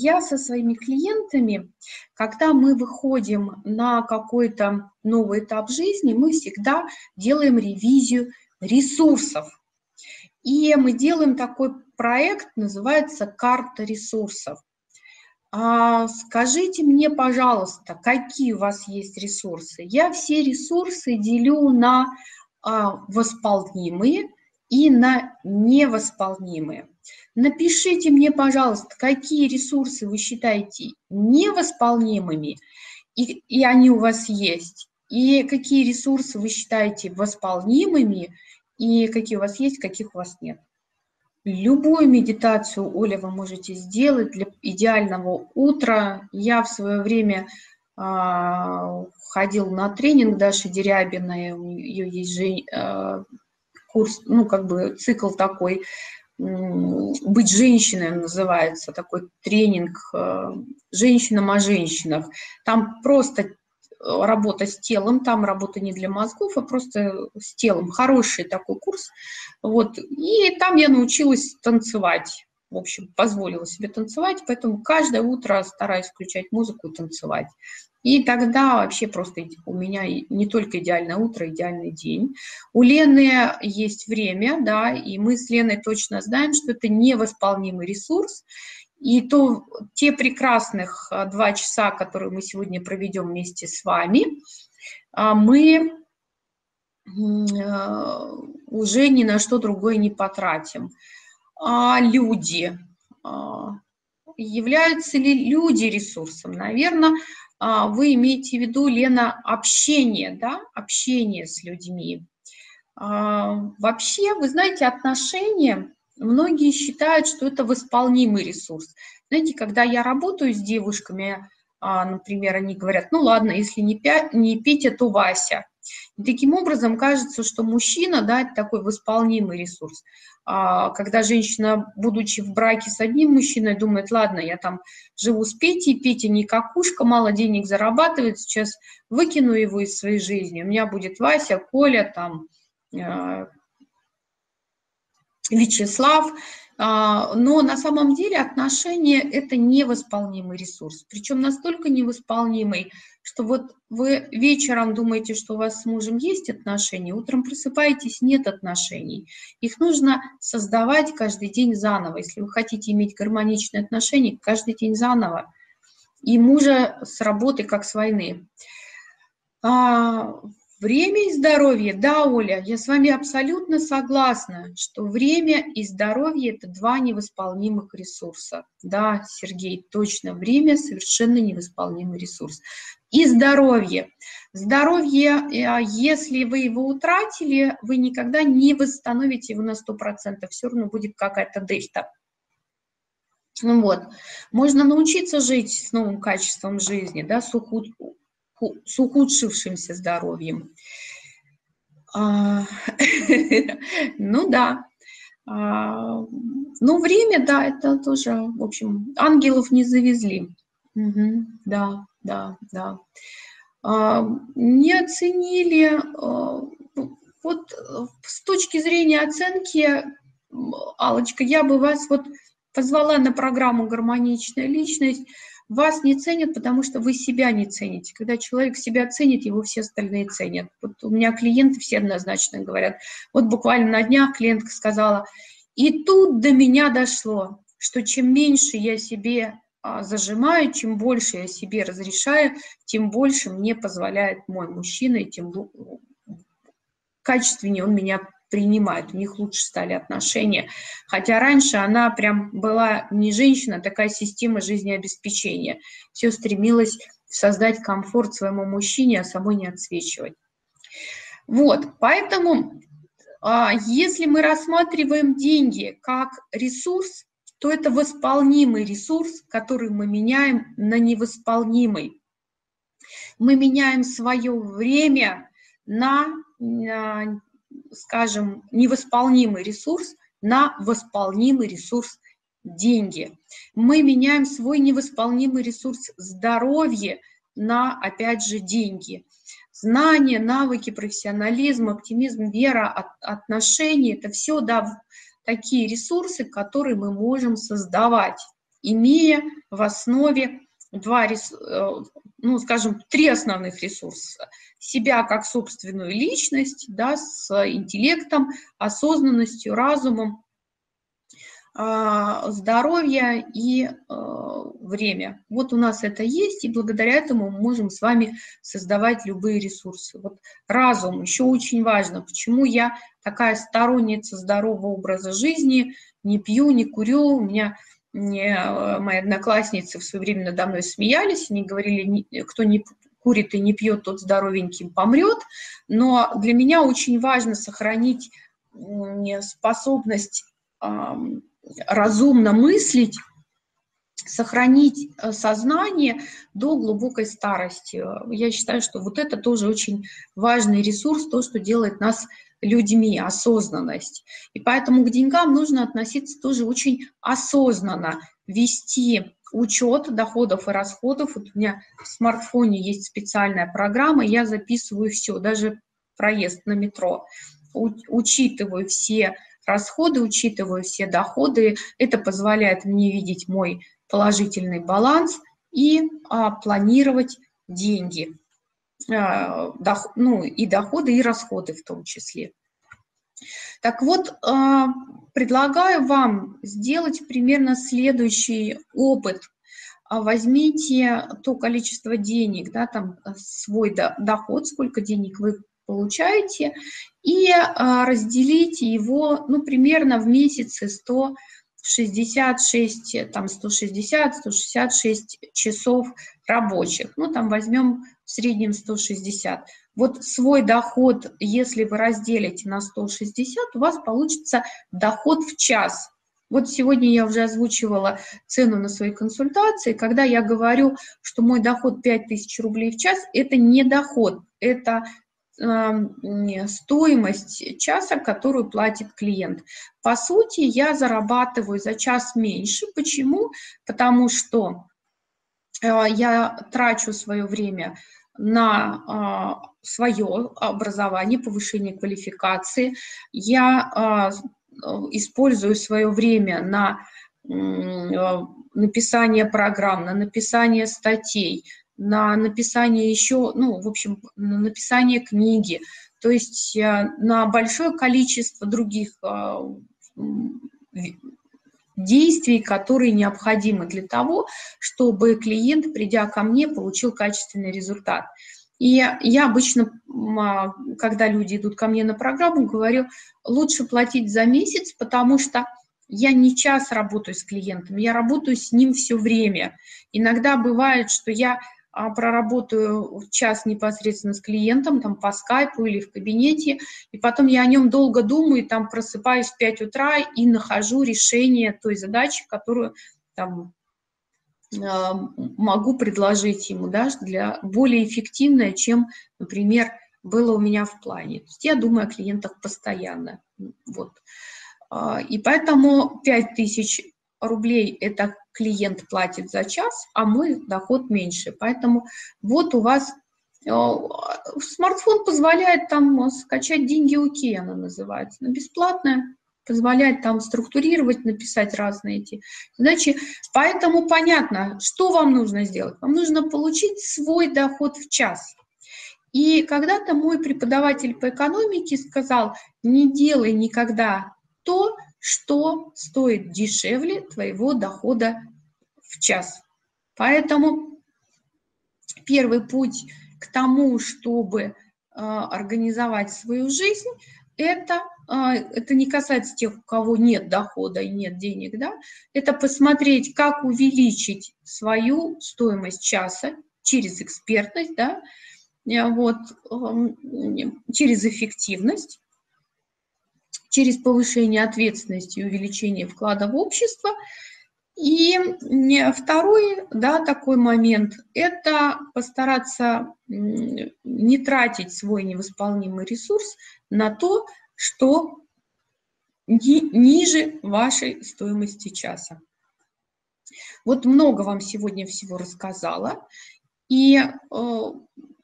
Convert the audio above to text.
я со своими клиентами, когда мы выходим на какой-то новый этап жизни, мы всегда делаем ревизию ресурсов. И мы делаем такой проект, называется «Карта ресурсов». А скажите мне, пожалуйста, какие у вас есть ресурсы? Я все ресурсы делю на а, восполнимые и на невосполнимые. Напишите мне, пожалуйста, какие ресурсы вы считаете невосполнимыми, и, и они у вас есть, и какие ресурсы вы считаете восполнимыми, и какие у вас есть, каких у вас нет. Любую медитацию, Оля, вы можете сделать для идеального утра. Я в свое время э, ходил на тренинг Даши Дерябиной, у нее есть же, э, курс, ну, как бы цикл такой, «Быть женщиной» называется, такой тренинг э, «Женщинам о женщинах». Там просто работа с телом, там работа не для мозгов, а просто с телом. Хороший такой курс. Вот. И там я научилась танцевать. В общем, позволила себе танцевать, поэтому каждое утро стараюсь включать музыку и танцевать. И тогда вообще просто у меня не только идеальное утро, идеальный день. У Лены есть время, да, и мы с Леной точно знаем, что это невосполнимый ресурс, и то те прекрасных а, два часа, которые мы сегодня проведем вместе с вами, а, мы а, уже ни на что другое не потратим. А люди, являются ли люди ресурсом? Наверное, вы имеете в виду, Лена, общение, да, общение с людьми. Вообще, вы знаете, отношения многие считают, что это восполнимый ресурс. Знаете, когда я работаю с девушками, а, например, они говорят, ну ладно, если не Петя, то Вася. И таким образом кажется, что мужчина, да, это такой восполнимый ресурс. А, когда женщина, будучи в браке с одним мужчиной, думает, ладно, я там живу с Петей, Петя не какушка, мало денег зарабатывает, сейчас выкину его из своей жизни, у меня будет Вася, Коля, там, а, Вячеслав, а, но на самом деле отношения – это невосполнимый ресурс, причем настолько невосполнимый, что вот вы вечером думаете, что у вас с мужем есть отношения, утром просыпаетесь – нет отношений. Их нужно создавать каждый день заново. Если вы хотите иметь гармоничные отношения, каждый день заново. И мужа с работы, как с войны. Время и здоровье, да, Оля, я с вами абсолютно согласна, что время и здоровье – это два невосполнимых ресурса. Да, Сергей, точно, время – совершенно невосполнимый ресурс. И здоровье. Здоровье, э, если вы его утратили, вы никогда не восстановите его на 100%, все равно будет какая-то дельта. Ну вот. Можно научиться жить с новым качеством жизни, да, с с ухудшившимся здоровьем. А, ну да. А, ну, время, да, это тоже, в общем, ангелов не завезли. да, да, да. А, не оценили, вот с точки зрения оценки, алочка я бы вас вот позвала на программу «Гармоничная личность», вас не ценят, потому что вы себя не цените. Когда человек себя ценит, его все остальные ценят. Вот у меня клиенты все однозначно говорят. Вот буквально на днях клиентка сказала, и тут до меня дошло, что чем меньше я себе а, зажимаю, чем больше я себе разрешаю, тем больше мне позволяет мой мужчина, и тем качественнее он меня принимают, у них лучше стали отношения. Хотя раньше она прям была не женщина, а такая система жизнеобеспечения. Все стремилась создать комфорт своему мужчине, а самой не отсвечивать. Вот, поэтому а, если мы рассматриваем деньги как ресурс, то это восполнимый ресурс, который мы меняем на невосполнимый. Мы меняем свое время на скажем, невосполнимый ресурс на восполнимый ресурс деньги. Мы меняем свой невосполнимый ресурс здоровье на, опять же, деньги. Знания, навыки, профессионализм, оптимизм, вера, отношения – это все да, такие ресурсы, которые мы можем создавать. имея в основе два, э, ну, скажем, три основных ресурса. Себя как собственную личность, да, с интеллектом, осознанностью, разумом, а, здоровье и э, время. Вот у нас это есть, и благодаря этому мы можем с вами создавать любые ресурсы. Вот разум еще очень важно. Почему я такая сторонница здорового образа жизни, не пью, не курю, у меня мне, э, мои одноклассницы в свое время надо мной смеялись, они говорили, кто не курит и не пьет, тот здоровеньким помрет. Но для меня очень важно сохранить способность разумно мыслить, сохранить э, сознание до глубокой старости. Я считаю, что вот это тоже очень важный ресурс, то, что делает нас людьми, осознанность. И поэтому к деньгам нужно относиться тоже очень осознанно, вести учет доходов и расходов. Вот у меня в смартфоне есть специальная программа, я записываю все, даже проезд на метро, учитываю все расходы, учитываю все доходы. Это позволяет мне видеть мой положительный баланс и а, планировать деньги, а, дох, ну и доходы, и расходы в том числе. Так вот, а, предлагаю вам сделать примерно следующий опыт. А, возьмите то количество денег, да, там свой доход, сколько денег вы получаете, и а, разделите его, ну, примерно в месяце 166, там 160, 166 часов рабочих. Ну, там возьмем в среднем 160. Вот свой доход, если вы разделите на 160, у вас получится доход в час. Вот сегодня я уже озвучивала цену на свои консультации. Когда я говорю, что мой доход 5000 рублей в час, это не доход, это стоимость часа, которую платит клиент. По сути, я зарабатываю за час меньше. Почему? Потому что а, я трачу свое время на а, свое образование, повышение квалификации. Я а, использую свое время на написание программ, на написание статей, на написание еще, ну, в общем, на написание книги, то есть э, на большое количество других э, действий, которые необходимы для того, чтобы клиент, придя ко мне, получил качественный результат. И я обычно, а, когда люди идут ко мне на программу, говорю, лучше платить за месяц, потому что я не час работаю с клиентом, я работаю с ним все время. Иногда бывает, что я проработаю час непосредственно с клиентом, там по скайпу или в кабинете, и потом я о нем долго думаю, там просыпаюсь в 5 утра и нахожу решение той задачи, которую там а, могу предложить ему, да, для более эффективное, чем, например, было у меня в плане. То есть я думаю о клиентах постоянно. Вот. А, и поэтому 5000 рублей это клиент платит за час, а мой доход меньше. Поэтому вот у вас э, смартфон позволяет там скачать деньги УКИ, она называется, но бесплатная, позволяет там структурировать, написать разные эти задачи. Поэтому понятно, что вам нужно сделать. Вам нужно получить свой доход в час. И когда-то мой преподаватель по экономике сказал, не делай никогда то, что стоит дешевле твоего дохода в час. Поэтому первый путь к тому, чтобы э, организовать свою жизнь, это, э, это не касается тех, у кого нет дохода и нет денег, да, это посмотреть, как увеличить свою стоимость часа через экспертность, да, вот, через эффективность, через повышение ответственности и увеличение вклада в общество. И второй да, такой момент – это постараться не тратить свой невосполнимый ресурс на то, что ниже вашей стоимости часа. Вот много вам сегодня всего рассказала. И э,